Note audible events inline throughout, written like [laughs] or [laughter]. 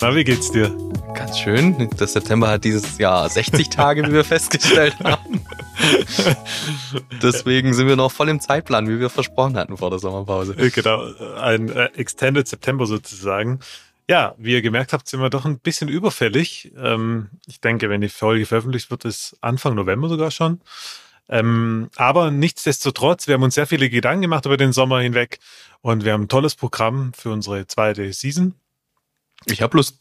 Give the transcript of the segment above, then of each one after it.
Na, wie geht's dir? Ganz schön. Der September hat dieses Jahr 60 Tage, wie wir festgestellt [laughs] haben. Deswegen sind wir noch voll im Zeitplan, wie wir versprochen hatten vor der Sommerpause. Genau, ein äh, Extended September sozusagen. Ja, wie ihr gemerkt habt, sind wir doch ein bisschen überfällig. Ähm, ich denke, wenn die Folge veröffentlicht wird, ist Anfang November sogar schon. Ähm, aber nichtsdestotrotz, wir haben uns sehr viele Gedanken gemacht über den Sommer hinweg und wir haben ein tolles Programm für unsere zweite Season. Ich habe Lust.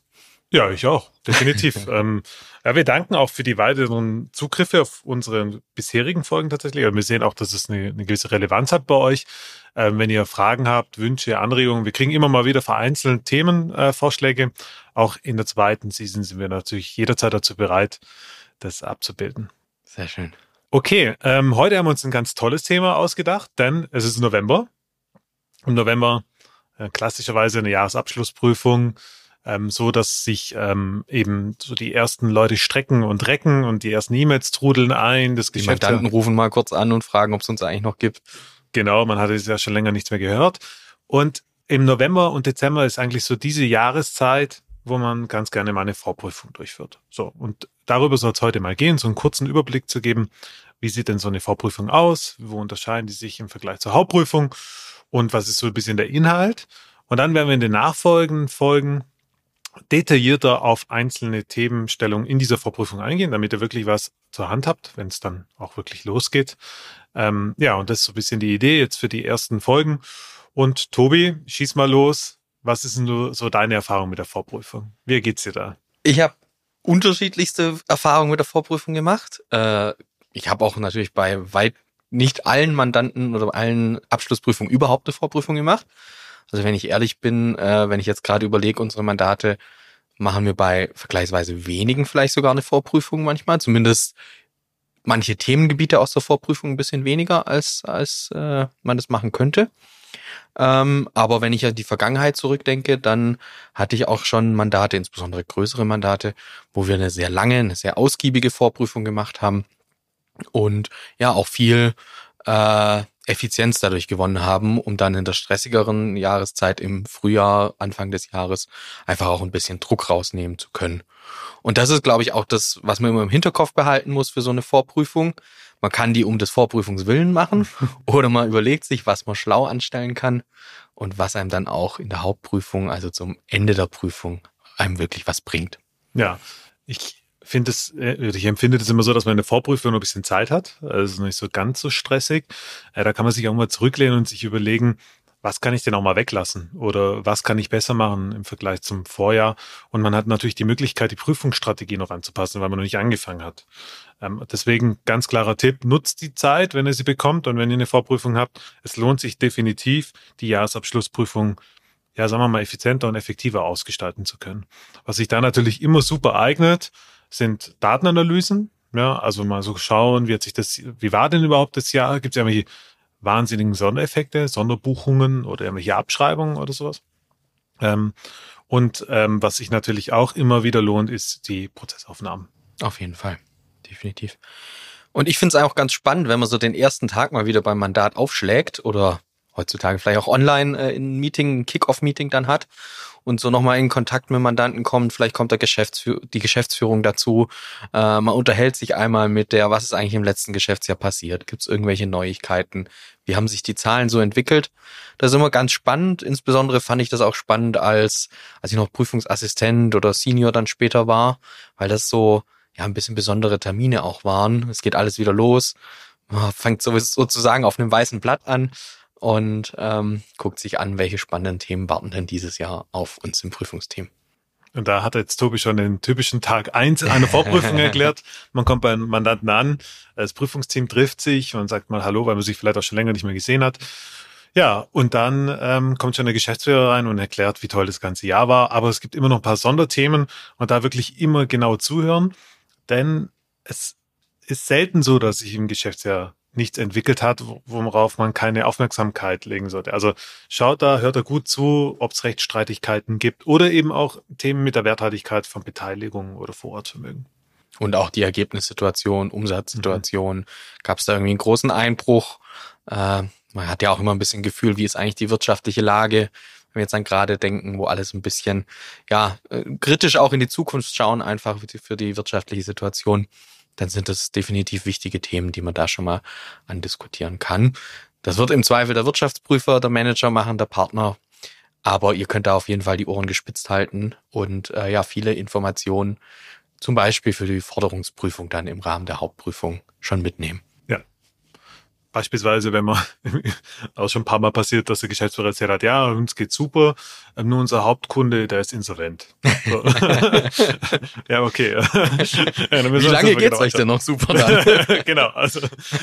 Ja, ich auch, definitiv. [laughs] ähm, ja, wir danken auch für die weiteren Zugriffe auf unsere bisherigen Folgen tatsächlich. Und wir sehen auch, dass es eine, eine gewisse Relevanz hat bei euch. Ähm, wenn ihr Fragen habt, Wünsche, Anregungen, wir kriegen immer mal wieder vereinzelt Themenvorschläge. Äh, auch in der zweiten Season sind wir natürlich jederzeit dazu bereit, das abzubilden. Sehr schön. Okay, ähm, heute haben wir uns ein ganz tolles Thema ausgedacht, denn es ist November. Im November äh, klassischerweise eine Jahresabschlussprüfung ähm, so dass sich ähm, eben so die ersten Leute strecken und recken und die ersten E-Mails trudeln ein. Das die Geschäft Mandanten rufen mal kurz an und fragen, ob es uns eigentlich noch gibt. Genau, man hatte ja schon länger nichts mehr gehört. Und im November und Dezember ist eigentlich so diese Jahreszeit, wo man ganz gerne mal eine Vorprüfung durchführt. So, und darüber soll es heute mal gehen, so einen kurzen Überblick zu geben. Wie sieht denn so eine Vorprüfung aus? Wo unterscheiden die sich im Vergleich zur Hauptprüfung? Und was ist so ein bisschen der Inhalt? Und dann werden wir in den nachfolgenden Folgen detaillierter auf einzelne Themenstellungen in dieser Vorprüfung eingehen, damit ihr wirklich was zur Hand habt, wenn es dann auch wirklich losgeht. Ähm, ja, und das ist so ein bisschen die Idee jetzt für die ersten Folgen. Und Tobi, schieß mal los. Was ist denn so deine Erfahrung mit der Vorprüfung? Wie geht's dir da? Ich habe unterschiedlichste Erfahrungen mit der Vorprüfung gemacht. Äh, ich habe auch natürlich bei weit nicht allen Mandanten oder allen Abschlussprüfungen überhaupt eine Vorprüfung gemacht. Also wenn ich ehrlich bin, äh, wenn ich jetzt gerade überlege, unsere Mandate machen wir bei vergleichsweise wenigen vielleicht sogar eine Vorprüfung manchmal, zumindest manche Themengebiete aus der Vorprüfung ein bisschen weniger, als, als äh, man das machen könnte. Ähm, aber wenn ich an die Vergangenheit zurückdenke, dann hatte ich auch schon Mandate, insbesondere größere Mandate, wo wir eine sehr lange, eine sehr ausgiebige Vorprüfung gemacht haben und ja auch viel äh, Effizienz dadurch gewonnen haben, um dann in der stressigeren Jahreszeit im Frühjahr, Anfang des Jahres, einfach auch ein bisschen Druck rausnehmen zu können. Und das ist, glaube ich, auch das, was man immer im Hinterkopf behalten muss für so eine Vorprüfung. Man kann die um des Vorprüfungswillen machen [laughs] oder man überlegt sich, was man schlau anstellen kann und was einem dann auch in der Hauptprüfung, also zum Ende der Prüfung, einem wirklich was bringt. Ja, ich finde es, äh, ich empfinde das immer so, dass man eine Vorprüfung noch ein bisschen Zeit hat. Also nicht so ganz so stressig. Äh, da kann man sich auch mal zurücklehnen und sich überlegen, was kann ich denn auch mal weglassen oder was kann ich besser machen im Vergleich zum Vorjahr. Und man hat natürlich die Möglichkeit, die Prüfungsstrategie noch anzupassen, weil man noch nicht angefangen hat. Ähm, deswegen ganz klarer Tipp, nutzt die Zeit, wenn ihr sie bekommt und wenn ihr eine Vorprüfung habt. Es lohnt sich definitiv, die Jahresabschlussprüfung ja, sagen wir mal, effizienter und effektiver ausgestalten zu können. Was sich da natürlich immer super eignet, sind Datenanalysen. Ja, also mal so schauen, wie hat sich das, wie war denn überhaupt das Jahr? Gibt es irgendwelche wahnsinnigen Sondereffekte, Sonderbuchungen oder irgendwelche Abschreibungen oder sowas? Ähm, und ähm, was sich natürlich auch immer wieder lohnt, ist die Prozessaufnahmen. Auf jeden Fall, definitiv. Und ich finde es auch ganz spannend, wenn man so den ersten Tag mal wieder beim Mandat aufschlägt oder heutzutage vielleicht auch online äh, ein Meeting, ein Kick-Off-Meeting dann hat und so nochmal in Kontakt mit Mandanten kommt. Vielleicht kommt der Geschäftsführ die Geschäftsführung dazu. Äh, man unterhält sich einmal mit der, was ist eigentlich im letzten Geschäftsjahr passiert? Gibt es irgendwelche Neuigkeiten? Wie haben sich die Zahlen so entwickelt? Das ist immer ganz spannend. Insbesondere fand ich das auch spannend, als, als ich noch Prüfungsassistent oder Senior dann später war, weil das so ja ein bisschen besondere Termine auch waren. Es geht alles wieder los. Man fängt sozusagen auf einem weißen Blatt an und ähm, guckt sich an, welche spannenden Themen warten denn dieses Jahr auf uns im Prüfungsteam. Und da hat jetzt Tobi schon den typischen Tag eins einer Vorprüfung [laughs] erklärt. Man kommt beim Mandanten an, das Prüfungsteam trifft sich und sagt mal Hallo, weil man sich vielleicht auch schon länger nicht mehr gesehen hat. Ja, und dann ähm, kommt schon der Geschäftsführer rein und erklärt, wie toll das ganze Jahr war. Aber es gibt immer noch ein paar Sonderthemen und da wirklich immer genau zuhören, denn es ist selten so, dass sich im Geschäftsjahr nichts entwickelt hat, worauf man keine Aufmerksamkeit legen sollte. Also schaut da, hört da gut zu, ob es Rechtsstreitigkeiten gibt oder eben auch Themen mit der Werthaltigkeit von Beteiligung oder Vorortvermögen. Und auch die Ergebnissituation, Umsatzsituation. Mhm. Gab es da irgendwie einen großen Einbruch? Äh, man hat ja auch immer ein bisschen Gefühl, wie ist eigentlich die wirtschaftliche Lage, wenn wir jetzt an gerade denken, wo alles ein bisschen, ja, äh, kritisch auch in die Zukunft schauen, einfach für die, für die wirtschaftliche Situation, dann sind das definitiv wichtige Themen, die man da schon mal andiskutieren kann. Das wird im Zweifel der Wirtschaftsprüfer, der Manager machen, der Partner. Aber ihr könnt da auf jeden Fall die Ohren gespitzt halten und äh, ja, viele Informationen zum Beispiel für die Forderungsprüfung dann im Rahmen der Hauptprüfung schon mitnehmen. Beispielsweise, wenn man [laughs] auch schon ein paar Mal passiert, dass der Geschäftsführer erzählt hat, ja, uns geht super, ähm, nur unser Hauptkunde, der ist insolvent. [laughs] So. [laughs] ja, okay. ja, Wie lange geht's genau euch denn noch super genau, also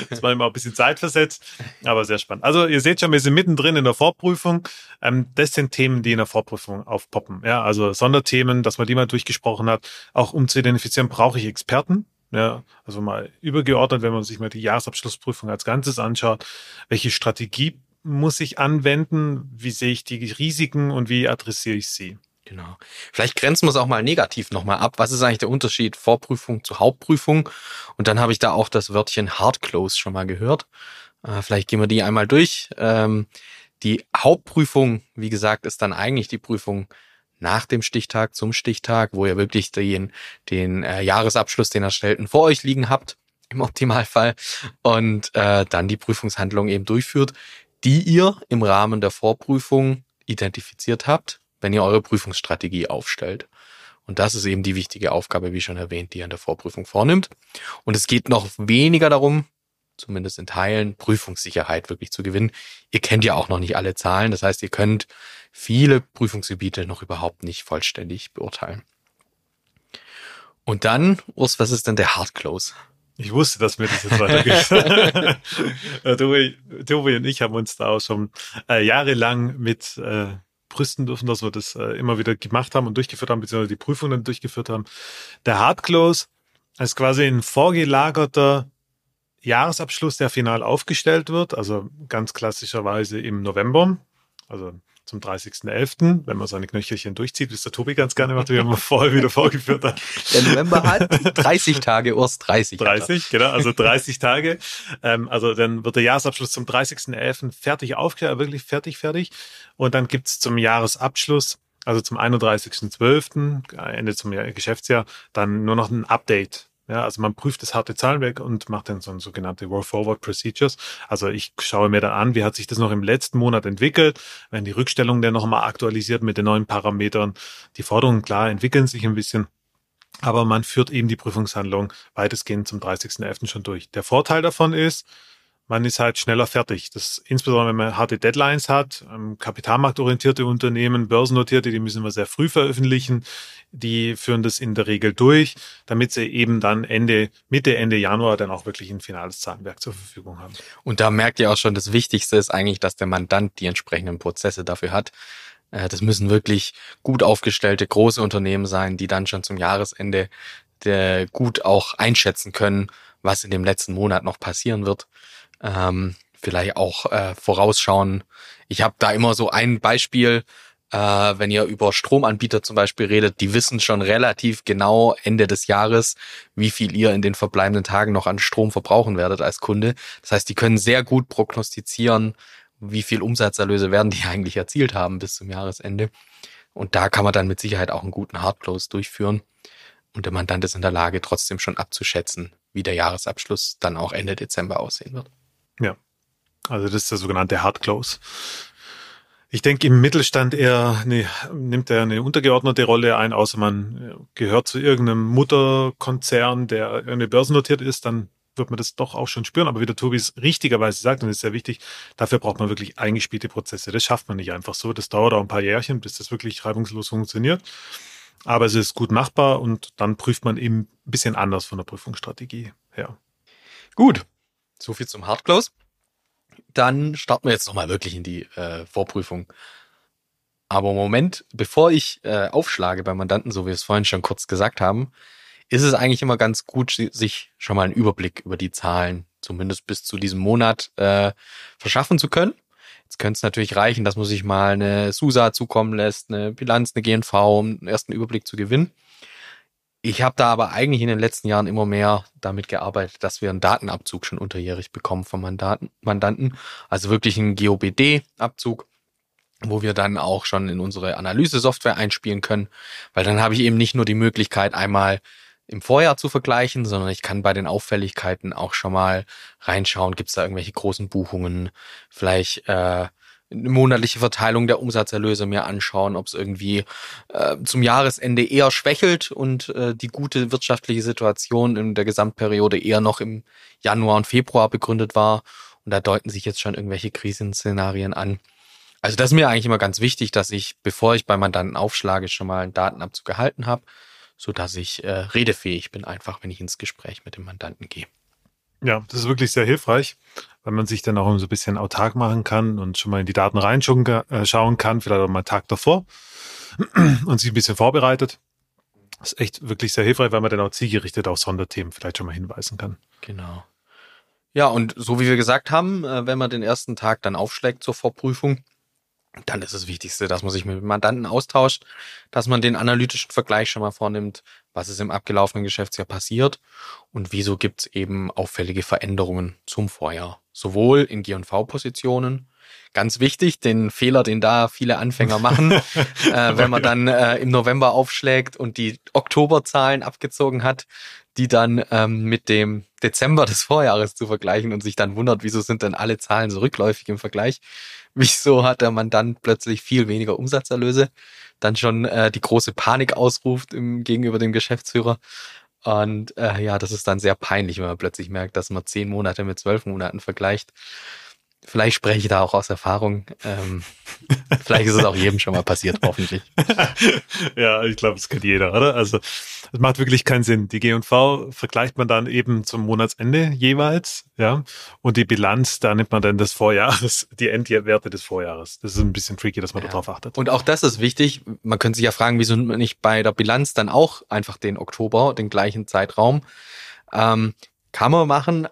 das war immer ein bisschen Zeit versetzt, aber sehr spannend. Also ihr seht schon, wir sind mittendrin in der Vorprüfung. Ähm, das sind Themen, die in der Vorprüfung aufpoppen. Ja, also Sonderthemen, dass man die mal durchgesprochen hat, auch um zu identifizieren, brauche ich Experten? Ja, also mal übergeordnet, wenn man sich mal die Jahresabschlussprüfung als Ganzes anschaut, welche Strategie muss ich anwenden, wie sehe ich die Risiken und wie adressiere ich sie? Genau. Vielleicht grenzen wir es auch mal negativ nochmal ab. Was ist eigentlich der Unterschied Vorprüfung zu Hauptprüfung? Und dann habe ich da auch das Wörtchen Hard Close schon mal gehört. Äh, vielleicht gehen wir die einmal durch. Ähm, die Hauptprüfung, wie gesagt, ist dann eigentlich die Prüfung nach dem Stichtag zum Stichtag, wo ihr wirklich den, den äh, Jahresabschluss, den Erstellten vor euch liegen habt, [laughs] im Optimalfall, und äh, dann die Prüfungshandlung eben durchführt, die ihr im Rahmen der Vorprüfung identifiziert habt, wenn ihr eure Prüfungsstrategie aufstellt. Und das ist eben die wichtige Aufgabe, wie schon erwähnt, die ihr in der Vorprüfung vornimmt. Und es geht noch weniger darum, zumindest in Teilen, Prüfungssicherheit wirklich zu gewinnen. Ihr kennt ja auch noch nicht alle Zahlen. Das heißt, ihr könnt viele Prüfungsgebiete noch überhaupt nicht vollständig beurteilen. Und dann, Urs, was ist denn der Hard Close? Ich wusste, dass mir das jetzt weitergeht. [laughs] Tobi, Tobi und ich haben uns da auch schon äh, jahrelang mit äh, brüsten dürfen, dass wir das äh, immer wieder gemacht haben und durchgeführt haben, beziehungsweise die Prüfungen dann durchgeführt haben. Der Hard Close ist quasi ein vorgelagerter Jahresabschluss, der final aufgestellt wird, also ganz klassischerweise im November. Also zum 30.11., wenn man seine Knöchelchen durchzieht, wie es der Tobi ganz gerne macht, wie er mal vorher wieder vorgeführt hat. [laughs] Der November hat 30 Tage, Urs 30. 30, genau, also 30 Tage. Ähm, also dann wird der Jahresabschluss zum 30.11. fertig aufgeklärt, wirklich fertig, fertig. Und dann gibt's zum Jahresabschluss also zum 31.12., Ende zum Geschäftsjahr, dann nur noch ein Update ja, also man prüft das harte Zahlenwerk und macht dann so sogenannte Roll Forward Procedures. Also ich schaue mir dann an, wie hat sich das noch im letzten Monat entwickelt, wenn die Rückstellung dann nochmal aktualisiert mit den neuen Parametern. Die Forderungen, klar, entwickeln sich ein bisschen. Aber man führt eben die Prüfungshandlung weitestgehend zum 30.11. schon durch. Der Vorteil davon ist, man ist halt schneller fertig. Das insbesondere wenn man harte Deadlines hat, ähm, kapitalmarktorientierte Unternehmen, börsennotierte, die müssen wir sehr früh veröffentlichen. Die führen das in der Regel durch, damit sie eben dann Ende, Mitte, Ende Januar dann auch wirklich ein finales Zahlenwerk zur Verfügung haben. Und da merkt ihr auch schon, das Wichtigste ist eigentlich, dass der Mandant die entsprechenden Prozesse dafür hat. Äh, das müssen wirklich gut aufgestellte große Unternehmen sein, die dann schon zum Jahresende gut auch einschätzen können, was in dem letzten Monat noch passieren wird ähm, vielleicht auch äh, vorausschauen. Ich habe da immer so ein Beispiel, äh, wenn ihr über Stromanbieter zum Beispiel redet, die wissen schon relativ genau Ende des Jahres, wie viel ihr in den verbleibenden Tagen noch an Strom verbrauchen werdet als Kunde. Das heißt, die können sehr gut prognostizieren, wie viel Umsatzerlöse werden die [laughs] eigentlich erzielt haben bis zum Jahresende. Und da kann man dann mit Sicherheit auch einen guten Hardclose durchführen. Und der Mandant ist in der Lage, trotzdem schon abzuschätzen, wie der Jahresabschluss dann auch Ende Dezember aussehen wird. Ja. Also das ist der sogenannte Hard Close. Ich denke, im Mittelstand eher nee, nimmt er eine untergeordnete Rolle ein, außer man gehört zu irgendeinem Mutterkonzern, der irgendwie börsennotiert ist, dann wird man das doch auch schon spüren. Aber wie der Tobis richtigerweise sagt, und das ist sehr wichtig, dafür braucht man wirklich eingespielte Prozesse. Das schafft man nicht einfach so. Das dauert auch ein paar Jährchen, bis das wirklich reibungslos funktioniert. Aber es ist gut machbar und dann prüft man eben ein bisschen anders von der Prüfungsstrategie her. Gut, so viel zum Hardclose. dann starten wir jetzt nochmal wirklich in die äh, Vorprüfung. Aber Moment, bevor ich äh, aufschlage beim Mandanten, so wie wir es vorhin schon kurz gesagt haben, ist es eigentlich immer ganz gut, sich schon mal einen Überblick über die Zahlen, zumindest bis zu diesem Monat, äh, verschaffen zu können. Jetzt könnte es natürlich reichen, dass man sich mal eine SUSA zukommen lässt, eine Bilanz, eine GNV, um einen ersten Überblick zu gewinnen. Ich habe da aber eigentlich in den letzten Jahren immer mehr damit gearbeitet, dass wir einen Datenabzug schon unterjährig bekommen vom Mandaten, Mandanten. Also wirklich einen GOBD-Abzug, wo wir dann auch schon in unsere Analyse-Software einspielen können, weil dann habe ich eben nicht nur die Möglichkeit, einmal im Vorjahr zu vergleichen, sondern ich kann bei den Auffälligkeiten auch schon mal reinschauen, gibt es da irgendwelche großen Buchungen, vielleicht äh, eine monatliche Verteilung der Umsatzerlöse mir anschauen, ob es irgendwie äh, zum Jahresende eher schwächelt und äh, die gute wirtschaftliche Situation in der Gesamtperiode eher noch im Januar und Februar begründet war. Und da deuten sich jetzt schon irgendwelche Krisenszenarien an. Also das ist mir eigentlich immer ganz wichtig, dass ich, bevor ich bei Mandanten aufschlage, schon mal einen Datenabzug gehalten habe, so dass ich äh, redefähig bin, einfach wenn ich ins Gespräch mit dem Mandanten gehe. Ja, das ist wirklich sehr hilfreich, weil man sich dann auch so ein bisschen autark machen kann und schon mal in die Daten reinschauen äh, kann, vielleicht auch mal einen Tag davor [clears throat] und sich ein bisschen vorbereitet. Das ist echt wirklich sehr hilfreich, weil man dann auch zielgerichtet auf Sonderthemen vielleicht schon mal hinweisen kann. Genau. Ja, und so wie wir gesagt haben, äh, wenn man den ersten Tag dann aufschlägt zur Vorprüfung, dann ist das Wichtigste, dass man sich mit dem Mandanten austauscht, dass man den analytischen Vergleich schon mal vornimmt, was ist im abgelaufenen Geschäftsjahr passiert und wieso gibt es eben auffällige Veränderungen zum Vorjahr. Sowohl in G&V-Positionen, ganz wichtig, den Fehler, den da viele Anfänger machen, [laughs] äh, wenn man dann äh, im November aufschlägt und die Oktoberzahlen abgezogen hat, die dann ähm, mit dem Dezember des Vorjahres zu vergleichen und sich dann wundert, wieso sind denn alle Zahlen so rückläufig im Vergleich wieso hat der Mandant plötzlich viel weniger Umsatzerlöse, dann schon äh, die große Panik ausruft im, gegenüber dem Geschäftsführer. Und äh, ja, das ist dann sehr peinlich, wenn man plötzlich merkt, dass man zehn Monate mit zwölf Monaten vergleicht. Vielleicht spreche ich da auch aus Erfahrung. Ähm, vielleicht ist es auch jedem schon mal passiert, [laughs] hoffentlich. ja, ich glaube, das kennt jeder, oder? Also es macht wirklich keinen Sinn. Die G&V vergleicht man dann eben zum Monatsende jeweils, ja. Und die Bilanz, da nimmt man dann des Vorjahres, die Endwerte des Vorjahres. Das ist ein bisschen tricky, dass man ja. darauf achtet. Und auch das ist wichtig. Man könnte sich ja fragen, wieso nicht bei der Bilanz dann auch einfach den Oktober, den gleichen Zeitraum. Ähm, kann man machen,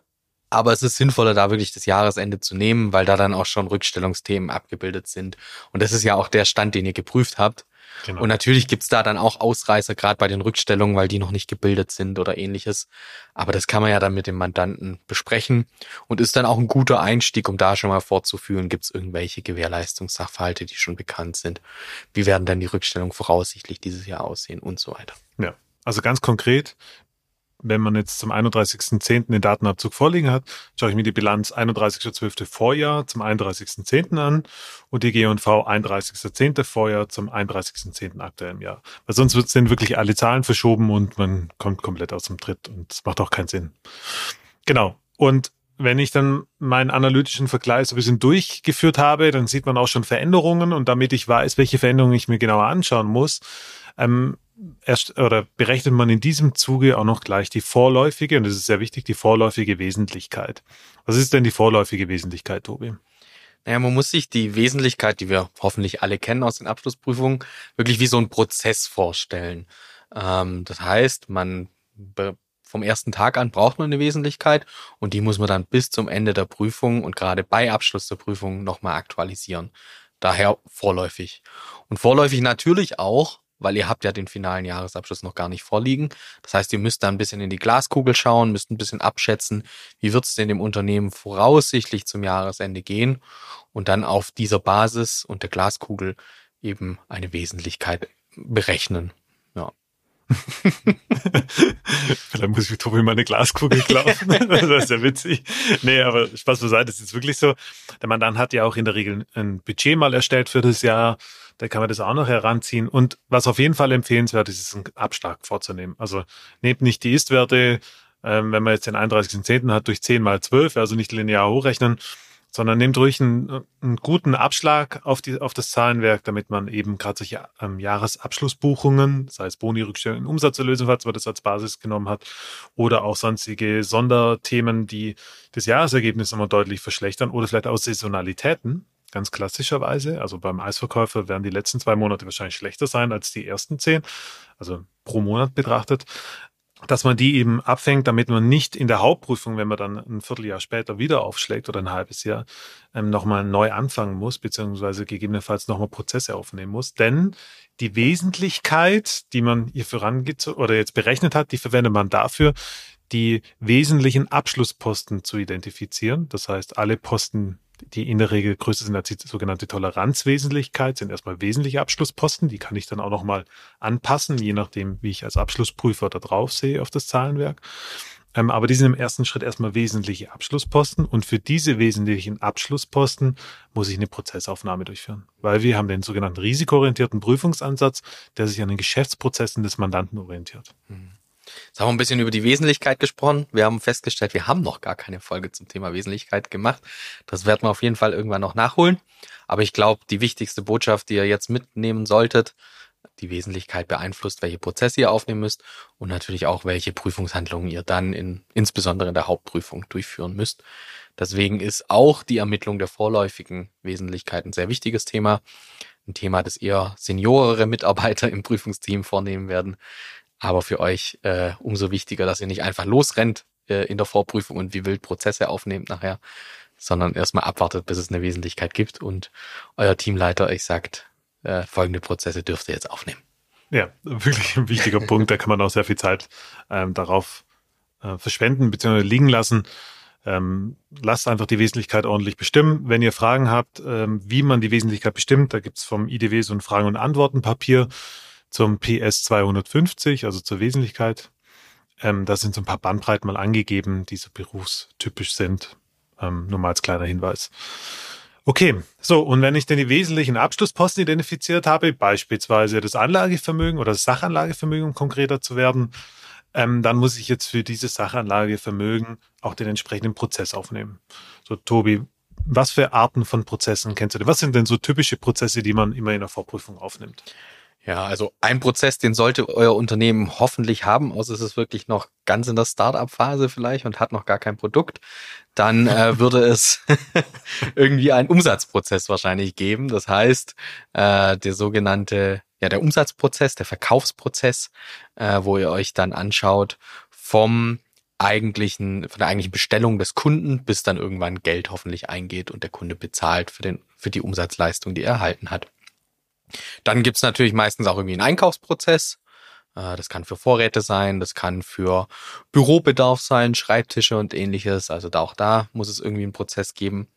aber es ist sinnvoller, da wirklich das Jahresende zu nehmen, weil da dann auch schon Rückstellungsthemen abgebildet sind. Und das ist ja auch der Stand, den ihr geprüft habt. Genau. Und natürlich gibt's da dann auch Ausreißer, gerade bei den Rückstellungen, weil die noch nicht gebildet sind oder ähnliches. Aber das kann man ja dann mit dem Mandanten besprechen und ist dann auch ein guter Einstieg, um da schon mal vorzuführen, gibt's irgendwelche Gewährleistungssachverhalte, die schon bekannt sind. Wie werden dann die Rückstellungen voraussichtlich dieses Jahr aussehen und so weiter. Ja. Also ganz konkret, wenn man jetzt zum 31.10. den Datenabzug vorliegen hat, schaue ich mir die Bilanz 31.12. Vorjahr zum 31.10. an und die G&V 31.10. Vorjahr zum 31.10. aktuellen Jahr. Weil sonst sind wirklich alle Zahlen verschoben und man kommt komplett aus dem Tritt und es macht auch keinen Sinn. Genau. Und wenn ich dann meinen analytischen Vergleich so ein bisschen durchgeführt habe, dann sieht man auch schon Veränderungen und damit ich weiß, welche Veränderungen ich mir genauer anschauen muss, ähm, erst oder berechnet man in diesem Zuge auch noch gleich die vorläufige, und das ist sehr wichtig, die vorläufige Wesentlichkeit. Was ist denn die vorläufige Wesentlichkeit, Tobi? Naja, man muss sich die Wesentlichkeit, die wir hoffentlich alle kennen aus den Abschlussprüfungen, wirklich wie so ein Prozess vorstellen. Ähm, das heißt, man vom ersten Tag an braucht man eine Wesentlichkeit und die muss man dann bis zum Ende der Prüfung und gerade bei Abschluss der Prüfung nochmal aktualisieren. Daher vorläufig. Und vorläufig natürlich auch weil ihr habt ja den finalen Jahresabschluss noch gar nicht vorliegen. Das heißt, ihr müsst da ein bisschen in die Glaskugel schauen, müsst ein bisschen abschätzen, wie wird es denn dem Unternehmen voraussichtlich zum Jahresende gehen und dann auf dieser Basis und der Glaskugel eben eine Wesentlichkeit berechnen. Vielleicht muss ich Tobi mal eine Glaskugel [laughs] klaufen. das ist ja witzig. Nee, aber Spaß beiseite, das ist wirklich so. Der Mandant hat ja auch in der Regel ein Budget mal erstellt für das Jahr da kann man das auch noch heranziehen. Und was auf jeden Fall empfehlenswert ist, ist einen Abschlag vorzunehmen. Also nehmt nicht die Ist-Werte, ähm, wenn man jetzt den 31.10. hat, durch 10 mal 12, also nicht linear hochrechnen, sondern nehmt ruhig einen, einen guten Abschlag auf, die, auf das Zahlenwerk, damit man eben gerade solche ähm, Jahresabschlussbuchungen, sei es Boni, Rückstellung, Umsatzerlösung, falls man das als Basis genommen hat, oder auch sonstige Sonderthemen, die das Jahresergebnis nochmal deutlich verschlechtern oder vielleicht auch Saisonalitäten, ganz klassischerweise. Also beim Eisverkäufer werden die letzten zwei Monate wahrscheinlich schlechter sein als die ersten zehn, also pro Monat betrachtet dass man die eben abfängt, damit man nicht in der Hauptprüfung, wenn man dann ein Vierteljahr später wieder aufschlägt oder ein halbes Jahr, ähm, nochmal neu anfangen muss, beziehungsweise gegebenenfalls nochmal Prozesse aufnehmen muss. Denn die Wesentlichkeit, die man hier vorangeht oder jetzt berechnet hat, die verwendet man dafür, die wesentlichen Abschlussposten zu identifizieren. Das heißt, alle Posten, die in der Regel größer sind als die sogenannte Toleranzwesentlichkeit, sind erstmal wesentliche Abschlussposten. Die kann ich dann auch nochmal anpassen, je nachdem, wie ich als Abschlussprüfer da drauf sehe auf das Zahlenwerk. Ähm, aber die sind im ersten Schritt erstmal wesentliche Abschlussposten und für diese wesentlichen Abschlussposten muss ich eine Prozessaufnahme durchführen, weil wir haben den sogenannten risikoorientierten Prüfungsansatz, der sich an den Geschäftsprozessen des Mandanten orientiert. Mhm. Jetzt haben wir ein bisschen über die Wesentlichkeit gesprochen. Wir haben festgestellt, wir haben noch gar keine Folge zum Thema Wesentlichkeit gemacht. Das werden wir auf jeden Fall irgendwann noch nachholen. Aber ich glaube, die wichtigste Botschaft, die ihr jetzt mitnehmen solltet, die Wesentlichkeit beeinflusst, welche Prozesse ihr aufnehmen müsst und natürlich auch, welche Prüfungshandlungen ihr dann in, insbesondere in der Hauptprüfung durchführen müsst. Deswegen ist auch die Ermittlung der vorläufigen Wesentlichkeit ein sehr wichtiges Thema. Ein Thema, das eher seniorere Mitarbeiter im Prüfungsteam vornehmen werden. Aber für euch äh, umso wichtiger, dass ihr nicht einfach losrennt äh, in der Vorprüfung und wie wild Prozesse aufnehmt nachher, sondern erstmal abwartet, bis es eine Wesentlichkeit gibt und euer Teamleiter euch sagt, äh, folgende Prozesse dürft ihr jetzt aufnehmen. Ja, wirklich ein wichtiger [laughs] Punkt. Da kann man auch sehr viel Zeit ähm, darauf äh, verschwenden bzw. liegen lassen. Ähm, lasst einfach die Wesentlichkeit ordentlich bestimmen. Wenn ihr Fragen habt, ähm, wie man die Wesentlichkeit bestimmt, da gibt's vom IDW so ein Fragen- und Antworten-Papier zum PS 250, also zur Wesentlichkeit. Ähm, da sind so ein paar Bandbreiten mal angegeben, die so berufstypisch sind. Ähm, nur mal als kleiner Hinweis. Okay, so, und wenn ich denn die wesentlichen Abschlussposten identifiziert habe, beispielsweise das Anlagevermögen oder das Sachanlagevermögen, um konkreter zu werden, ähm, dann muss ich jetzt für dieses Sachanlagevermögen auch den entsprechenden Prozess aufnehmen. So, Tobi, was für Arten von Prozessen kennst du denn? Was sind denn so typische Prozesse, die man immer in der Vorprüfung aufnimmt? Ja, also ein Prozess, den sollte euer Unternehmen hoffentlich haben, außer es ist wirklich noch ganz in der Startup-Phase vielleicht und hat noch gar kein Produkt. Dann äh, [laughs] würde es [laughs] irgendwie einen Umsatzprozess wahrscheinlich geben. Das heißt, äh, der sogenannte, ja, der Umsatzprozess, der Verkaufsprozess, äh, wo ihr euch dann anschaut vom eigentlichen, von der eigentlichen Bestellung des Kunden, bis dann irgendwann Geld hoffentlich eingeht und der Kunde bezahlt für den, für die Umsatzleistung, die er erhalten hat. Dann gibt's natürlich meistens auch irgendwie einen Einkaufsprozess. Äh, das kann für Vorräte sein, das kann für Bürobedarf sein, Schreibtische und ähnliches. Also da auch da muss es irgendwie einen Prozess geben.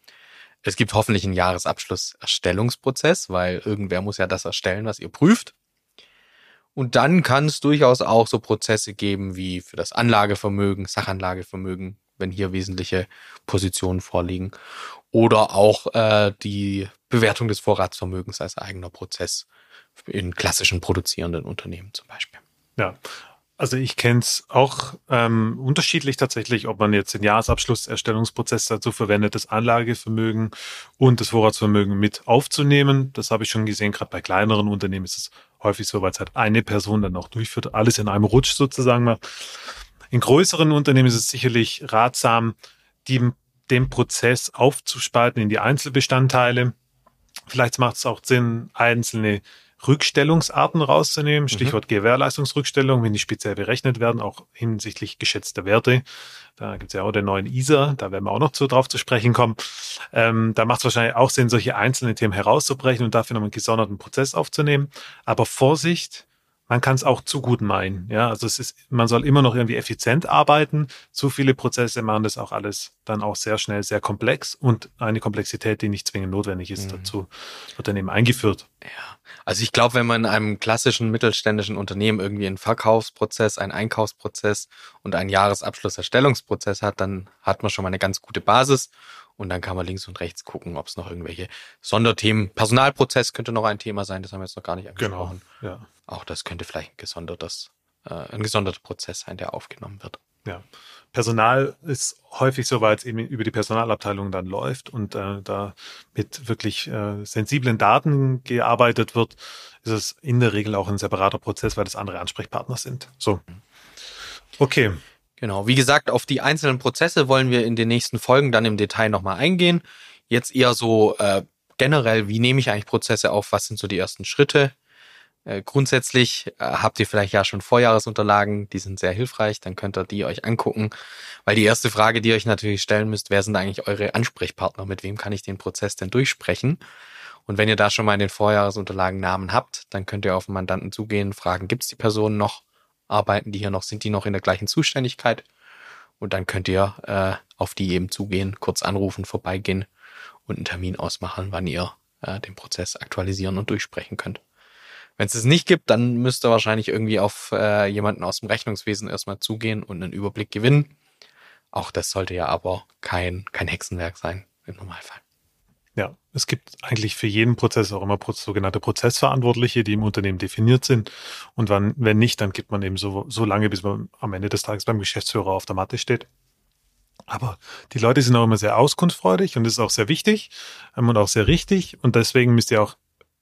Es gibt hoffentlich einen Jahresabschluss-Erstellungsprozess, weil irgendwer muss ja das erstellen, was ihr prüft. Und dann kann es durchaus auch so Prozesse geben wie für das Anlagevermögen, Sachanlagevermögen, wenn hier wesentliche Positionen vorliegen. Oder auch äh, die Bewertung des Vorratsvermögens als eigener Prozess in klassischen produzierenden Unternehmen zum Beispiel. Ja, also ich kenne es auch ähm, unterschiedlich tatsächlich, ob man jetzt den Jahresabschlusserstellungsprozess dazu verwendet, das Anlagevermögen und das Vorratsvermögen mit aufzunehmen. Das habe ich schon gesehen, gerade bei kleineren Unternehmen ist es häufig so, weil es halt eine Person dann auch durchführt, alles in einem Rutsch sozusagen macht. In größeren Unternehmen ist es sicherlich ratsam, die, den Prozess aufzuspalten in die Einzelbestandteile Vielleicht macht es auch Sinn, einzelne Rückstellungsarten rauszunehmen. Mhm. Stichwort mhm. Gewährleistungsrückstellung, wenn die speziell berechnet werden, auch hinsichtlich geschätzter Werte. Da gibt es ja auch den neuen ISA, da werden wir auch noch zu, drauf zu sprechen kommen. Ähm, da macht es wahrscheinlich auch Sinn, solche einzelnen Themen herauszubrechen und dafür noch einen gesonderten Prozess aufzunehmen. Aber Vorsicht, man kann es auch zu gut meinen. Ja, also es ist, man soll immer noch irgendwie effizient arbeiten. Zu viele Prozesse machen das auch alles dann auch sehr schnell sehr komplex und eine Komplexität, die nicht zwingend notwendig ist, mhm. dazu wird dann eben eingeführt. Ja, also ich glaube, wenn man in einem klassischen mittelständischen Unternehmen irgendwie einen Verkaufsprozess, einen Einkaufsprozess und einen Jahresabschlusserstellungsprozess hat, dann hat man schon mal eine ganz gute Basis und dann kann man links und rechts gucken, ob es noch irgendwelche Sonderthemen, Personalprozess könnte noch ein Thema sein, das haben wir jetzt noch gar nicht angesprochen. Genau, ja. Auch das könnte vielleicht ein gesondertes, äh, ein gesonderter Prozess sein, der aufgenommen wird. Ja. Personal ist häufig so, weil es eben über die Personalabteilung dann läuft und äh, da mit wirklich äh, sensiblen Daten gearbeitet wird, ist es in der Regel auch ein separater Prozess, weil das andere Ansprechpartner sind. So. Okay. Genau. Wie gesagt, auf die einzelnen Prozesse wollen wir in den nächsten Folgen dann im Detail nochmal eingehen. Jetzt eher so äh, generell, wie nehme ich eigentlich Prozesse auf? Was sind so die ersten Schritte? Äh, grundsätzlich äh, habt ihr vielleicht ja schon Vorjahresunterlagen, die sind sehr hilfreich, dann könnt ihr die euch angucken. Weil die erste Frage, die ihr euch natürlich stellen müsst, wer sind eigentlich eure Ansprechpartner? Mit wem kann ich den Prozess denn durchsprechen? Und wenn ihr da schon mal in den Vorjahresunterlagen Namen habt, dann könnt ihr auf den Mandanten zugehen, fragen, gibt es die Personen noch? Arbeiten die hier noch? Sind die noch in der gleichen Zuständigkeit? Und dann könnt ihr äh, auf die eben zugehen, kurz anrufen, vorbeigehen und einen Termin ausmachen, wann ihr äh, den Prozess aktualisieren und durchsprechen könnt. Wenn es es nicht gibt, dann müsst ihr wahrscheinlich irgendwie auf äh, jemanden aus dem Rechnungswesen erstmal zugehen und einen Überblick gewinnen. Auch das sollte ja aber kein, kein Hexenwerk sein im Normalfall. Ja, es gibt eigentlich für jeden Prozess auch immer sogenannte Prozessverantwortliche, die im Unternehmen definiert sind. Und wann, wenn nicht, dann gibt man eben so, so lange, bis man am Ende des Tages beim Geschäftsführer auf der Matte steht. Aber die Leute sind auch immer sehr auskunftsfreudig und das ist auch sehr wichtig ähm, und auch sehr richtig. Und deswegen müsst ihr auch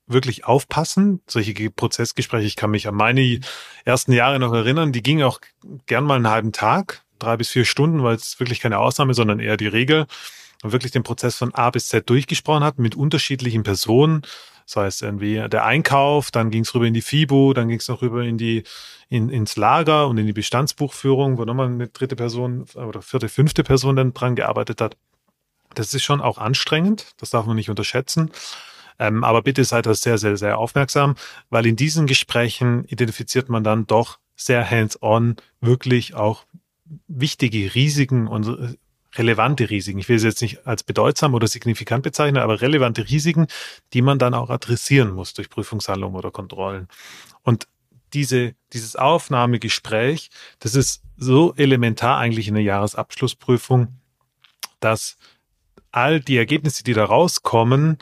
wirklich aufpassen. Solche Prozessgespräche, ich kann mich an meine ersten Jahre noch erinnern, die gingen auch gern mal einen halben Tag, drei bis vier Stunden, weil es wirklich keine Ausnahme, sondern eher die Regel. Und wirklich den Prozess von A bis Z durchgesprochen hat mit unterschiedlichen Personen. Das heißt irgendwie der Einkauf, dann ging es rüber in die FIBO, dann ging es noch rüber in die in, ins Lager und in die Bestandsbuchführung, wo nochmal eine dritte Person oder vierte, fünfte Person dann dran gearbeitet hat. Das ist schon auch anstrengend, das darf man nicht unterschätzen. Ähm, aber bitte seid da sehr, sehr, sehr aufmerksam, weil in diesen Gesprächen identifiziert man dann doch sehr hands-on wirklich auch wichtige Risiken und äh, relevante Risiken. Ich will sie jetzt nicht als bedeutsam oder signifikant bezeichnen, aber relevante Risiken, die man dann auch adressieren muss durch Prüfungshandlungen oder Kontrollen. Und diese, dieses Aufnahmegespräch, das ist so elementar eigentlich in der Jahresabschlussprüfung, dass all die Ergebnisse, die da rauskommen,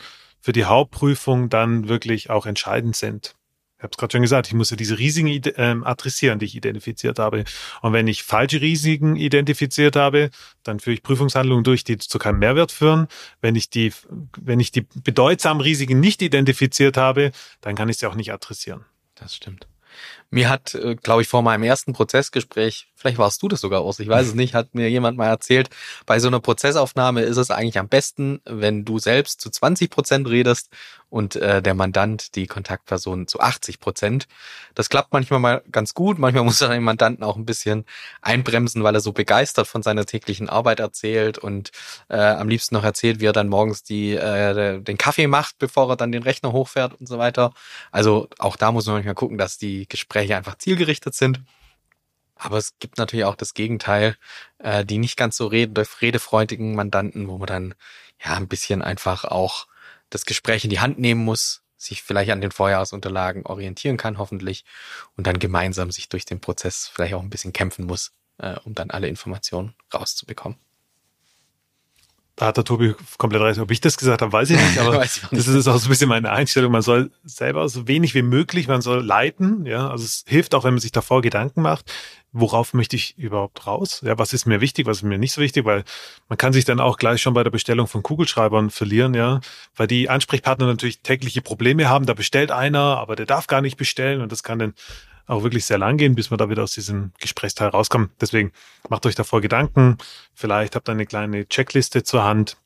für die Hauptprüfung dann wirklich auch entscheidend sind. Ich habe es gerade schon gesagt, ich muss ja diese Risiken ähm, adressieren, die ich identifiziert habe. Und wenn ich falsche Risiken identifiziert habe, dann führe ich Prüfungshandlungen durch, die zu keinem Mehrwert führen. Wenn ich die, wenn ich die bedeutsamen Risiken nicht identifiziert habe, dann kann ich sie auch nicht adressieren. Das stimmt. Mir hat, äh, glaube ich, vor meinem ersten Prozessgespräch, vielleicht warst du das sogar aus, ich weiß es nicht, hat mir jemand mal erzählt, bei so einer Prozessaufnahme ist es eigentlich am besten, wenn du selbst zu 20 Prozent redest und äh, der Mandant, die Kontaktperson zu 80 Prozent. Das klappt manchmal mal ganz gut, manchmal muss er den Mandanten auch ein bisschen einbremsen, weil er so begeistert von seiner täglichen Arbeit erzählt und äh, am liebsten noch erzählt, wie er dann morgens die, äh, den Kaffee macht, bevor er dann den Rechner hochfährt und so weiter. Also auch da muss man manchmal gucken, dass die Gespräche einfach zielgerichtet sind. Aber es gibt natürlich auch das Gegenteil, äh, die nicht ganz so rede, redefreudigen Mandanten, wo man dann ja ein bisschen einfach auch das Gespräch in die Hand nehmen muss, sich vielleicht an den Vorjahresunterlagen orientieren kann, hoffentlich, und dann gemeinsam sich durch den Prozess vielleicht auch ein bisschen kämpfen muss, äh, um dann alle Informationen rauszubekommen. Da hat der Tobi komplett recht. Ob ich das gesagt habe, weiß ich nicht, [laughs] aber ich nicht. das ist auch so ein bisschen meine Einstellung. Man soll selber so wenig wie möglich, man soll leiten, ja. Also es hilft auch, wenn man sich davor Gedanken macht worauf möchte ich überhaupt raus? Ja, was ist mir wichtig, was ist mir nicht so wichtig? Weil man kann sich dann auch gleich schon bei der Bestellung von Kugelschreibern verlieren, ja, weil die Ansprechpartner natürlich tägliche Probleme haben. Da bestellt einer, aber der darf gar nicht bestellen und das kann dann auch wirklich sehr lang gehen, bis man da wieder aus diesem Gesprächsteil rauskommt. Deswegen macht euch davor Gedanken. Vielleicht habt ihr eine kleine Checkliste zur Hand.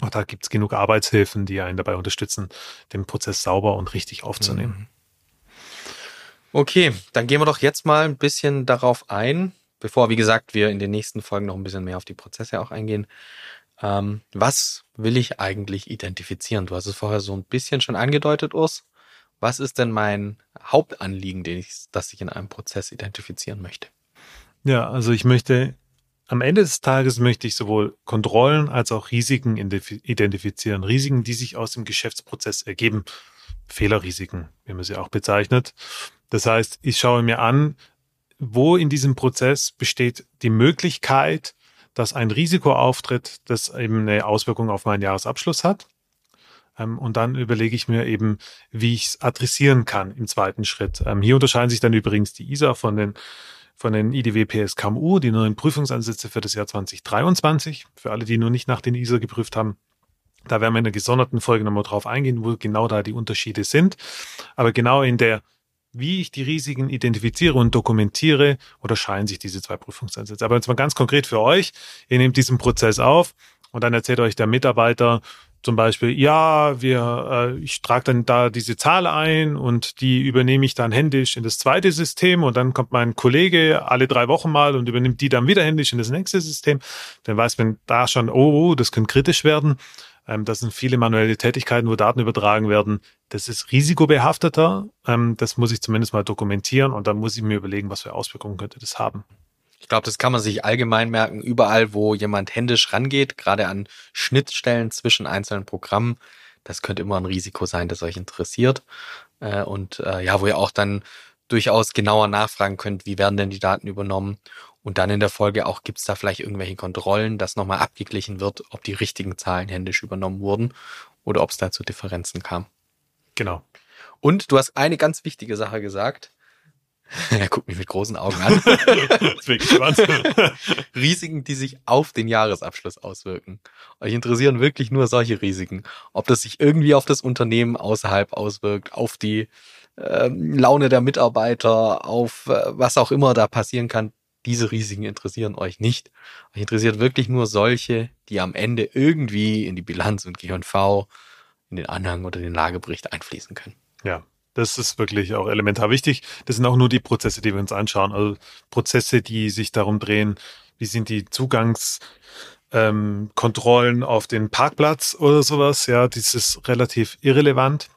Auch da gibt's genug Arbeitshilfen, die einen dabei unterstützen, den Prozess sauber und richtig aufzunehmen. Mhm. Okay, dann gehen wir doch jetzt mal ein bisschen darauf ein, bevor, wie gesagt, wir in den nächsten Folgen noch ein bisschen mehr auf die Prozesse auch eingehen. Ähm, was will ich eigentlich identifizieren? Du hast es vorher so ein bisschen schon angedeutet, Urs. Was ist denn mein Hauptanliegen, den ich, das ich in einem Prozess identifizieren möchte? Ja, also ich möchte am Ende des Tages möchte ich sowohl Kontrollen als auch Risiken identifizieren. Risiken, die sich aus dem Geschäftsprozess ergeben. Fehlerrisiken, wie man sie auch bezeichnet. Das heißt, ich schaue mir an, wo in diesem Prozess besteht die Möglichkeit, dass ein Risiko auftritt, das eben eine Auswirkung auf meinen Jahresabschluss hat. Ähm, und dann überlege ich mir eben, wie ich es adressieren kann im zweiten Schritt. Ähm, hier unterscheiden sich dann übrigens die ISA von den von den IDW PSKMU, die neuen Prüfungsansätze für das Jahr 2023. Für alle, die noch nicht nach den ISA geprüft haben, da werden wir in einer gesonderten Folge nochmal drauf eingehen, wo genau da die Unterschiede sind. Aber genau in der, wie ich die Risiken identifiziere und dokumentiere, unterscheiden sich diese zwei Prüfungsansätze. Aber jetzt mal ganz konkret für euch. Ihr nehmt diesen Prozess auf und dann erzählt euch der Mitarbeiter, zum Beispiel, ja, wir, äh, ich trage dann da diese Zahl ein und die übernehme ich dann händisch in das zweite System und dann kommt mein Kollege alle drei Wochen mal und übernimmt die dann wieder händisch in das nächste System. Dann weiß man da schon, oh, oh das könnte kritisch werden. Ähm, das sind viele manuelle Tätigkeiten, wo Daten übertragen werden. Das ist risikobehafteter. Ähm, das muss ich zumindest mal dokumentieren und dann muss ich mir überlegen, was für Auswirkungen könnte das haben. Ich glaube, das kann man sich allgemein merken, überall, wo jemand händisch rangeht, gerade an Schnittstellen zwischen einzelnen Programmen. Das könnte immer ein Risiko sein, das euch interessiert. Äh, und äh, ja, wo ihr auch dann durchaus genauer nachfragen könnt, wie werden denn die Daten übernommen und dann in der Folge auch, gibt es da vielleicht irgendwelche Kontrollen, dass nochmal abgeglichen wird, ob die richtigen Zahlen händisch übernommen wurden oder ob es da zu Differenzen kam. Genau. Und du hast eine ganz wichtige Sache gesagt. [laughs] er guckt mich mit großen Augen an. [laughs] [laughs] Risiken, die sich auf den Jahresabschluss auswirken. Euch interessieren wirklich nur solche Risiken. Ob das sich irgendwie auf das Unternehmen außerhalb auswirkt, auf die äh, Laune der Mitarbeiter, auf äh, was auch immer da passieren kann, diese Risiken interessieren euch nicht. Euch interessiert wirklich nur solche, die am Ende irgendwie in die Bilanz und G&V, in den Anhang oder den Lagebericht einfließen können. Ja, das ist wirklich auch elementar wichtig. Das sind auch nur die Prozesse, die wir uns anschauen. Also Prozesse, die sich darum drehen, wie sind die Zugangskontrollen ähm, auf den Parkplatz oder sowas. Ja, das ist relativ irrelevant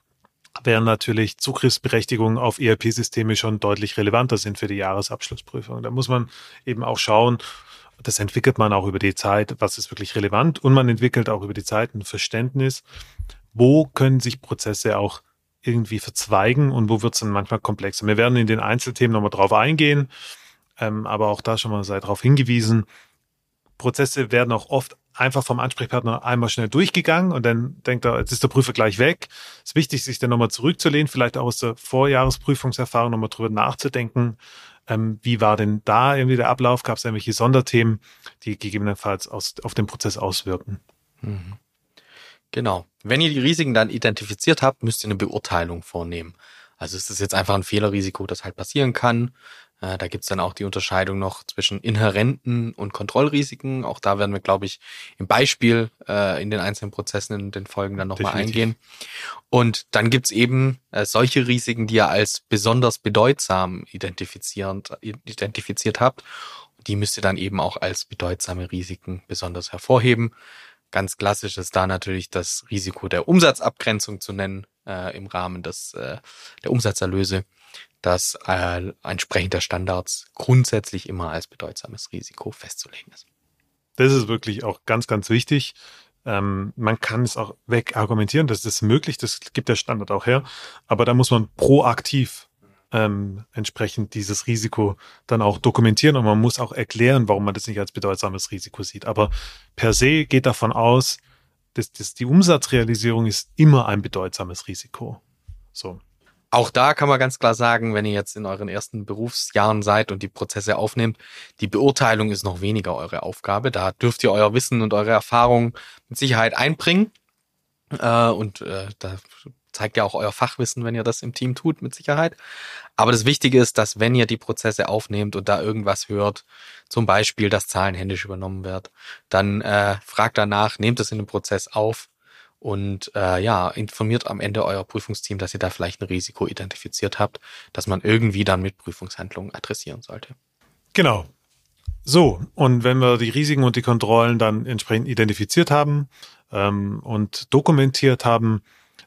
während natürlich Zugriffsberechtigungen auf ERP-Systeme schon deutlich relevanter sind für die Jahresabschlussprüfung. Da muss man eben auch schauen, das entwickelt man auch über die Zeit, was ist wirklich relevant und man entwickelt auch über die Zeit ein Verständnis, wo können sich Prozesse auch irgendwie verzweigen und wo wird es dann manchmal komplexer. Wir werden in den Einzelthemen nochmal drauf eingehen, ähm, aber auch da schon mal sei darauf hingewiesen, Prozesse werden auch oft einfach vom Ansprechpartner einmal schnell durchgegangen und dann denkt er, jetzt ist der Prüfer gleich weg. Es ist wichtig, sich dann nochmal zurückzulehnen, vielleicht auch aus der Vorjahresprüfungserfahrung nochmal drüber nachzudenken. Ähm, wie war denn da irgendwie der Ablauf? Gab es irgendwelche Sonderthemen, die gegebenenfalls aus, auf den Prozess auswirken? Mhm. Genau. Wenn ihr die Risiken dann identifiziert habt, müsst ihr eine Beurteilung vornehmen. Also ist es jetzt einfach ein Fehlerrisiko, das halt passieren kann. Äh, da gibt's dann auch die Unterscheidung noch zwischen inhärenten und Kontrollrisiken. Auch da werden wir, glaube ich, im Beispiel äh, in den einzelnen Prozessen in den Folgen dann nochmal eingehen. Und dann gibt's eben äh, solche Risiken, die ihr als besonders bedeutsam identifizierend, identifiziert habt. Die müsst ihr dann eben auch als bedeutsame Risiken besonders hervorheben. Ganz klassisch ist da natürlich das Risiko der Umsatzabgrenzung zu nennen äh, im Rahmen des, äh, der Umsatzerlöse dass äh, entsprechend der Standards grundsätzlich immer als bedeutsames Risiko festzulegen ist. Das ist wirklich auch ganz, ganz wichtig. Ähm, man kann es auch wegargumentieren, das ist möglich, das gibt der Standard auch her, aber da muss man proaktiv ähm, entsprechend dieses Risiko dann auch dokumentieren und man muss auch erklären, warum man das nicht als bedeutsames Risiko sieht. Aber per se geht davon aus, dass, dass die Umsatzrealisierung ist immer ein bedeutsames Risiko. So. Auch da kann man ganz klar sagen, wenn ihr jetzt in euren ersten Berufsjahren seid und die Prozesse aufnehmt, die Beurteilung ist noch weniger eure Aufgabe. Da dürft ihr euer Wissen und eure Erfahrung mit Sicherheit einbringen. Äh, und äh, da zeigt ja auch euer Fachwissen, wenn ihr das im Team tut, mit Sicherheit. Aber das Wichtige ist, dass wenn ihr die Prozesse aufnehmt und da irgendwas hört, zum Beispiel, dass Zahlen händisch übernommen wird, dann äh, fragt danach, nehmt es in den Prozess auf und äh, ja, informiert am Ende euer Prüfungsteam, dass ihr da vielleicht ein Risiko identifiziert habt, dass man irgendwie dann mit Prüfungshandlungen adressieren sollte. Genau. So, und wenn wir die Risiken und die Kontrollen dann entsprechend identifiziert haben ähm, und dokumentiert haben,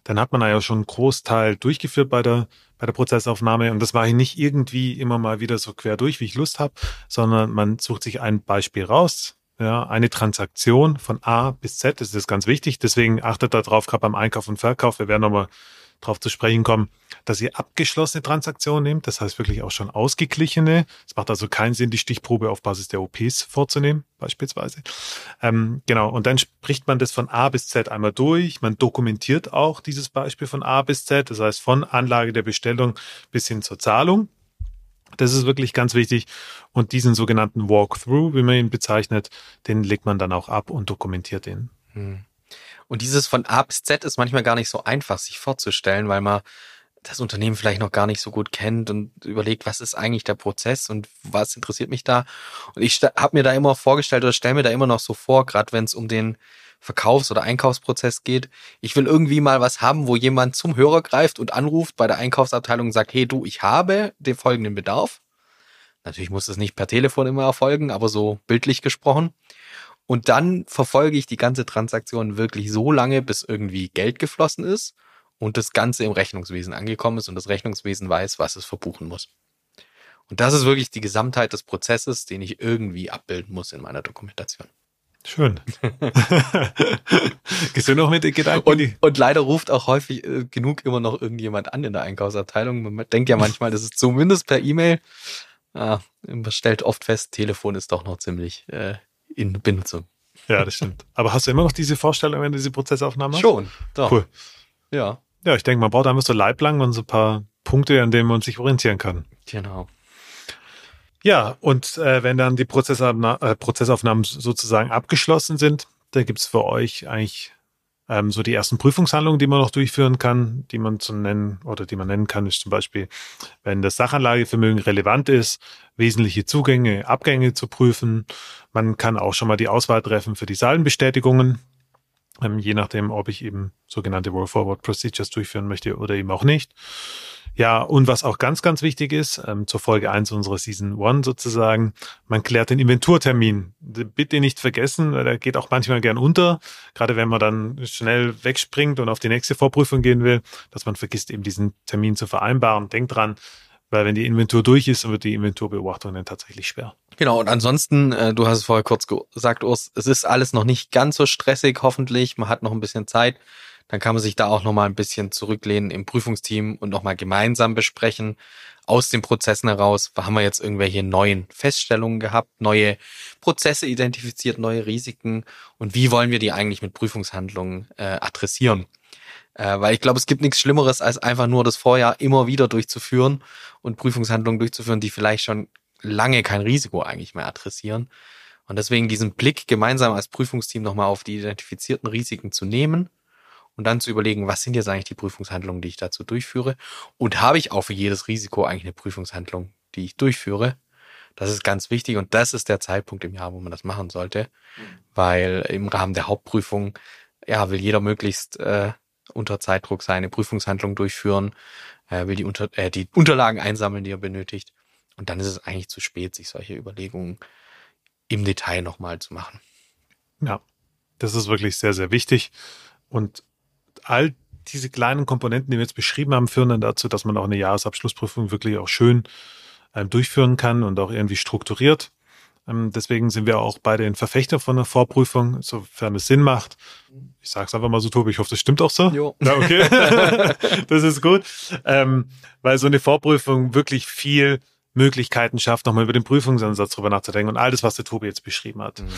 dann hat man ja schon einen Großteil durchgeführt bei der, bei der Prozessaufnahme. Und das mache ich nicht irgendwie immer mal wieder so quer durch, wie ich Lust habe, sondern man sucht sich ein Beispiel raus, ja, eine Transaktion von A bis Z, das ist ganz wichtig. Deswegen achtet darauf, gerade beim Einkauf und Verkauf. Wir werden nochmal darauf zu sprechen kommen, dass ihr abgeschlossene Transaktionen nehmt. Das heißt wirklich auch schon ausgeglichene. Es macht also keinen Sinn, die Stichprobe auf Basis der OPs vorzunehmen, beispielsweise. Ähm, genau. Und dann spricht man das von A bis Z einmal durch. Man dokumentiert auch dieses Beispiel von A bis Z. Das heißt von Anlage der Bestellung bis hin zur Zahlung. Das ist wirklich ganz wichtig. Und diesen sogenannten Walkthrough, wie man ihn bezeichnet, den legt man dann auch ab und dokumentiert ihn. Hm. Und dieses von A bis Z ist manchmal gar nicht so einfach, sich vorzustellen, weil man das Unternehmen vielleicht noch gar nicht so gut kennt und überlegt, was ist eigentlich der Prozess und was interessiert mich da. Und ich habe mir da immer vorgestellt oder stelle mir da immer noch so vor, gerade wenn es um den Verkaufs- oder Einkaufsprozess geht. Ich will irgendwie mal was haben, wo jemand zum Hörer greift und anruft bei der Einkaufsabteilung und sagt, hey du, ich habe den folgenden Bedarf. Natürlich muss es nicht per Telefon immer erfolgen, aber so bildlich gesprochen. Und dann verfolge ich die ganze Transaktion wirklich so lange, bis irgendwie Geld geflossen ist und das Ganze im Rechnungswesen angekommen ist und das Rechnungswesen weiß, was es verbuchen muss. Und das ist wirklich die Gesamtheit des Prozesses, den ich irgendwie abbilden muss in meiner Dokumentation. Schön. [laughs] Gehst du noch mit den Gedanken? Und, und leider ruft auch häufig äh, genug immer noch irgendjemand an in der Einkaufsabteilung. Man denkt ja manchmal, das ist zumindest per E-Mail. Ah, man stellt oft fest, Telefon ist doch noch ziemlich äh, in Benutzung. Ja, das stimmt. Aber hast du immer noch diese Vorstellung, wenn du diese Prozessaufnahme hast? Schon, doch. Cool. Ja. Ja, ich denke, man braucht einfach so Leiblang und so ein paar Punkte, an denen man sich orientieren kann. Genau. Ja, und äh, wenn dann die Prozessaufna äh, Prozessaufnahmen sozusagen abgeschlossen sind, da gibt's für euch eigentlich ähm, so die ersten Prüfungshandlungen, die man noch durchführen kann, die man zu nennen oder die man nennen kann, ist zum Beispiel, wenn das Sachanlagevermögen relevant ist, wesentliche Zugänge, Abgänge zu prüfen. Man kann auch schon mal die Auswahl treffen für die Saldenbestätigungen, ähm, je nachdem, ob ich eben sogenannte Roll Forward Procedures durchführen möchte oder eben auch nicht. Ja, und was auch ganz, ganz wichtig ist, ähm, zur Folge eins unserer Season One sozusagen, man klärt den Inventurtermin. Bitte nicht vergessen, weil der geht auch manchmal gern unter, gerade wenn man dann schnell wegspringt und auf die nächste Vorprüfung gehen will, dass man vergisst, eben diesen Termin zu vereinbaren. Denkt dran, weil wenn die Inventur durch ist, dann wird die Inventurbeobachtung dann tatsächlich schwer. Genau, und ansonsten, äh, du hast es vorher kurz gesagt, Urs, es ist alles noch nicht ganz so stressig, hoffentlich. Man hat noch ein bisschen Zeit dann kann man sich da auch nochmal ein bisschen zurücklehnen im Prüfungsteam und nochmal gemeinsam besprechen. Aus den Prozessen heraus haben wir jetzt irgendwelche neuen Feststellungen gehabt, neue Prozesse identifiziert, neue Risiken und wie wollen wir die eigentlich mit Prüfungshandlungen äh, adressieren? Äh, weil ich glaube, es gibt nichts Schlimmeres, als einfach nur das Vorjahr immer wieder durchzuführen und Prüfungshandlungen durchzuführen, die vielleicht schon lange kein Risiko eigentlich mehr adressieren. Und deswegen diesen Blick gemeinsam als Prüfungsteam nochmal auf die identifizierten Risiken zu nehmen und dann zu überlegen, was sind jetzt eigentlich die Prüfungshandlungen, die ich dazu durchführe und habe ich auch für jedes Risiko eigentlich eine Prüfungshandlung, die ich durchführe. Das ist ganz wichtig und das ist der Zeitpunkt im Jahr, wo man das machen sollte, weil im Rahmen der Hauptprüfung ja will jeder möglichst äh, unter Zeitdruck seine Prüfungshandlung durchführen, äh, will die, unter, äh, die Unterlagen einsammeln, die er benötigt und dann ist es eigentlich zu spät, sich solche Überlegungen im Detail nochmal zu machen. Ja, das ist wirklich sehr, sehr wichtig. Und all diese kleinen Komponenten, die wir jetzt beschrieben haben, führen dann dazu, dass man auch eine Jahresabschlussprüfung wirklich auch schön ähm, durchführen kann und auch irgendwie strukturiert. Ähm, deswegen sind wir auch beide ein Verfechter von einer Vorprüfung, sofern es Sinn macht. Ich sage es einfach mal so, Tobi, ich hoffe, das stimmt auch so. Jo. Ja, okay. [laughs] das ist gut. Ähm, weil so eine Vorprüfung wirklich viel Möglichkeiten schafft, nochmal über den Prüfungsansatz drüber nachzudenken und all das, was der Tobi jetzt beschrieben hat. Mhm.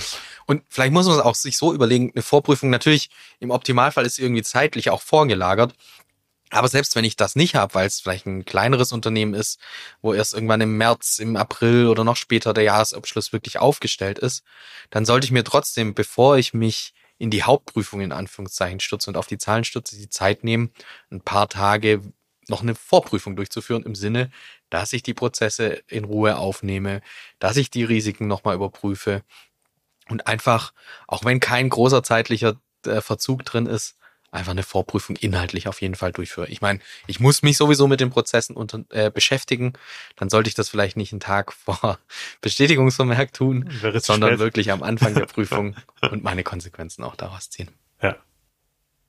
Und vielleicht muss man es auch sich so überlegen, eine Vorprüfung natürlich im Optimalfall ist irgendwie zeitlich auch vorgelagert. Aber selbst wenn ich das nicht habe, weil es vielleicht ein kleineres Unternehmen ist, wo erst irgendwann im März, im April oder noch später der Jahresabschluss wirklich aufgestellt ist, dann sollte ich mir trotzdem, bevor ich mich in die Hauptprüfung in Anführungszeichen stürze und auf die Zahlen stürze, die Zeit nehmen, ein paar Tage noch eine Vorprüfung durchzuführen im Sinne, dass ich die Prozesse in Ruhe aufnehme, dass ich die Risiken nochmal überprüfe und einfach, auch wenn kein großer zeitlicher äh, Verzug drin ist, einfach eine Vorprüfung inhaltlich auf jeden Fall durchführe. Ich meine, ich muss mich sowieso mit den Prozessen unter, äh, beschäftigen, dann sollte ich das vielleicht nicht einen Tag vor [laughs] Bestätigungsvermerk tun, sondern spät. wirklich am Anfang der [laughs] Prüfung und meine Konsequenzen auch daraus ziehen. Ja,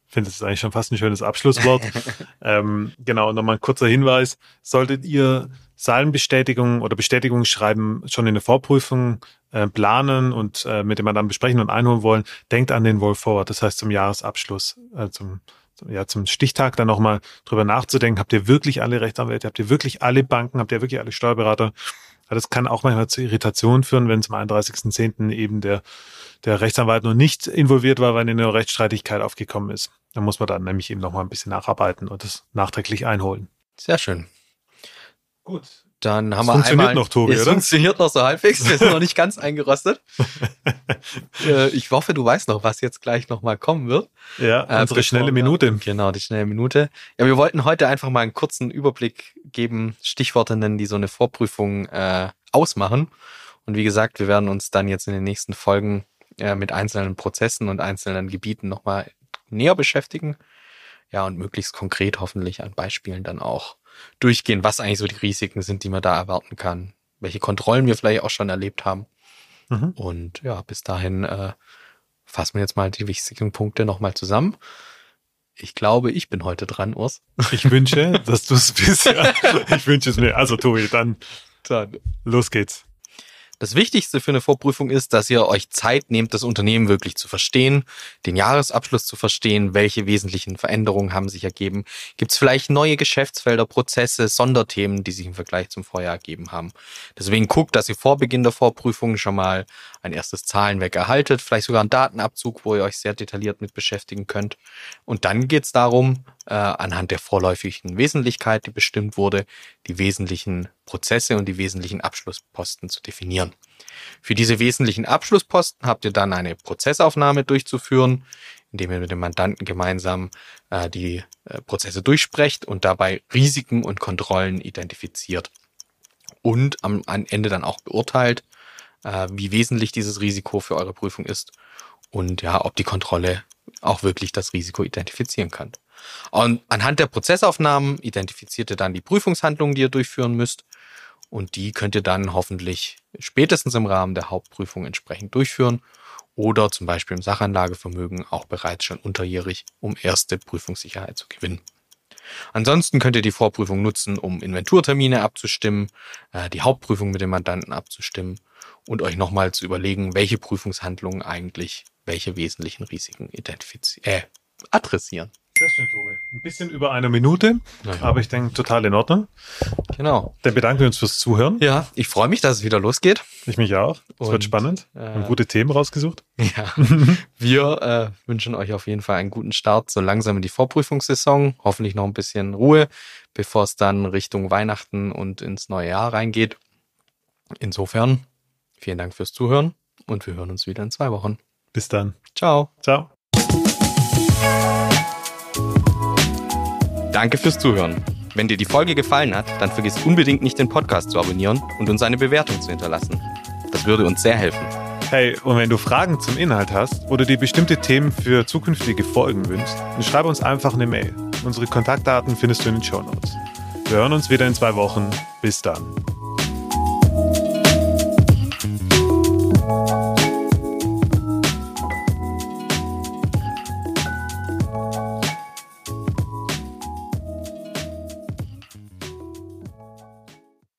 finde, das ist eigentlich schon fast ein schönes Abschlusswort. [laughs] ähm, genau, nochmal ein kurzer Hinweis. Solltet ihr Salbenbestätigungen oder Bestätigungsschreiben schon in der Vorprüfung äh, planen und äh, mit dem Mandanten besprechen und einholen wollen, denkt an den Roll Forward, das heißt zum Jahresabschluss, äh, zum, ja, zum Stichtag dann nochmal drüber nachzudenken, habt ihr wirklich alle Rechtsanwälte, habt ihr wirklich alle Banken, habt ihr wirklich alle Steuerberater? Das kann auch manchmal zu Irritationen führen, wenn zum 31.10. eben der, der Rechtsanwalt noch nicht involviert war, weil eine Rechtsstreitigkeit aufgekommen ist. Da muss man dann nämlich eben noch mal ein bisschen nacharbeiten und das nachträglich einholen. Sehr schön. Gut. Dann haben Es wir funktioniert einmal, noch, Tobi, es oder? funktioniert noch so halbwegs. Wir sind noch nicht ganz eingerostet. [laughs] äh, ich hoffe, du weißt noch, was jetzt gleich nochmal kommen wird. Ja, Äh, unsere schnelle wir- Minute. Genau, die schnelle Minute. Ja, wir wollten heute einfach mal einen kurzen Überblick geben, Stichworte nennen, die so eine Vorprüfung äh, ausmachen. Und wie gesagt, wir werden uns dann jetzt in den nächsten Folgen äh, mit einzelnen Prozessen und einzelnen Gebieten nochmal näher beschäftigen. Ja, und möglichst konkret hoffentlich an Beispielen dann auch durchgehen, was eigentlich so die Risiken sind, die man da erwarten kann, welche Kontrollen wir vielleicht auch schon erlebt haben. Mhm. Und ja, bis dahin äh, fassen wir jetzt mal die wichtigen Punkte nochmal zusammen. Ich glaube, ich bin heute dran, Urs. [laughs] Ich wünsche, dass du es bist. Ja. Ich wünsche es mir. Also, Tobi, dann Dann. los geht's. Das Wichtigste für eine Vorprüfung ist, dass ihr euch Zeit nehmt, das Unternehmen wirklich zu verstehen, den Jahresabschluss zu verstehen, welche wesentlichen Veränderungen haben sich ergeben. Gibt es vielleicht neue Geschäftsfelder, Prozesse, Sonderthemen, die sich im Vergleich zum Vorjahr ergeben haben. Deswegen guckt, dass ihr vor Beginn der Vorprüfung schon mal ein erstes Zahlenwerk erhaltet, vielleicht sogar einen Datenabzug, wo ihr euch sehr detailliert mit beschäftigen könnt. Und dann geht es darum, äh, anhand der vorläufigen Wesentlichkeit, die bestimmt wurde, die wesentlichen Prozesse und die wesentlichen Abschlussposten zu definieren. Für diese wesentlichen Abschlussposten habt ihr dann eine Prozessaufnahme durchzuführen, indem ihr mit dem Mandanten gemeinsam äh, die äh, Prozesse durchsprecht und dabei Risiken und Kontrollen identifiziert. Und am, am Ende dann auch beurteilt, äh, wie wesentlich dieses Risiko für eure Prüfung ist und ja, ob die Kontrolle auch wirklich das Risiko identifizieren kann. Und anhand der Prozessaufnahmen identifiziert ihr dann die Prüfungshandlungen, die ihr durchführen müsst. Und die könnt ihr dann hoffentlich spätestens im Rahmen der Hauptprüfung entsprechend durchführen oder zum Beispiel im Sachanlagevermögen auch bereits schon unterjährig, um erste Prüfungssicherheit zu gewinnen. Ansonsten könnt ihr die Vorprüfung nutzen, um Inventurtermine abzustimmen, äh, die Hauptprüfung mit dem Mandanten abzustimmen und euch nochmal zu überlegen, welche Prüfungshandlungen eigentlich welche wesentlichen Risiken identifizieren, äh, adressieren. Sehr schön, Tobi. Ein bisschen über eine Minute, Naja. aber ich denke, total in Ordnung. Genau. Dann bedanken wir uns fürs Zuhören. Ja, ich freue mich, dass es wieder losgeht. Ich mich auch. Es wird spannend. äh, Wir haben gute Themen rausgesucht. [laughs] Ja. Wir äh, wünschen euch auf jeden Fall einen guten Start so langsam in die Vorprüfungssaison. Hoffentlich noch ein bisschen Ruhe, bevor es dann Richtung Weihnachten und ins neue Jahr reingeht. Insofern, vielen Dank fürs Zuhören und wir hören uns wieder in zwei Wochen. Bis dann. Ciao. Ciao. Danke fürs Zuhören. Wenn dir die Folge gefallen hat, dann vergiss unbedingt nicht den Podcast zu abonnieren und uns eine Bewertung zu hinterlassen. Das würde uns sehr helfen. Hey, und wenn du Fragen zum Inhalt hast oder dir bestimmte Themen für zukünftige Folgen wünschst, dann schreib uns einfach eine Mail. Unsere Kontaktdaten findest du in den Show Notes. Wir hören uns wieder in zwei Wochen. Bis dann.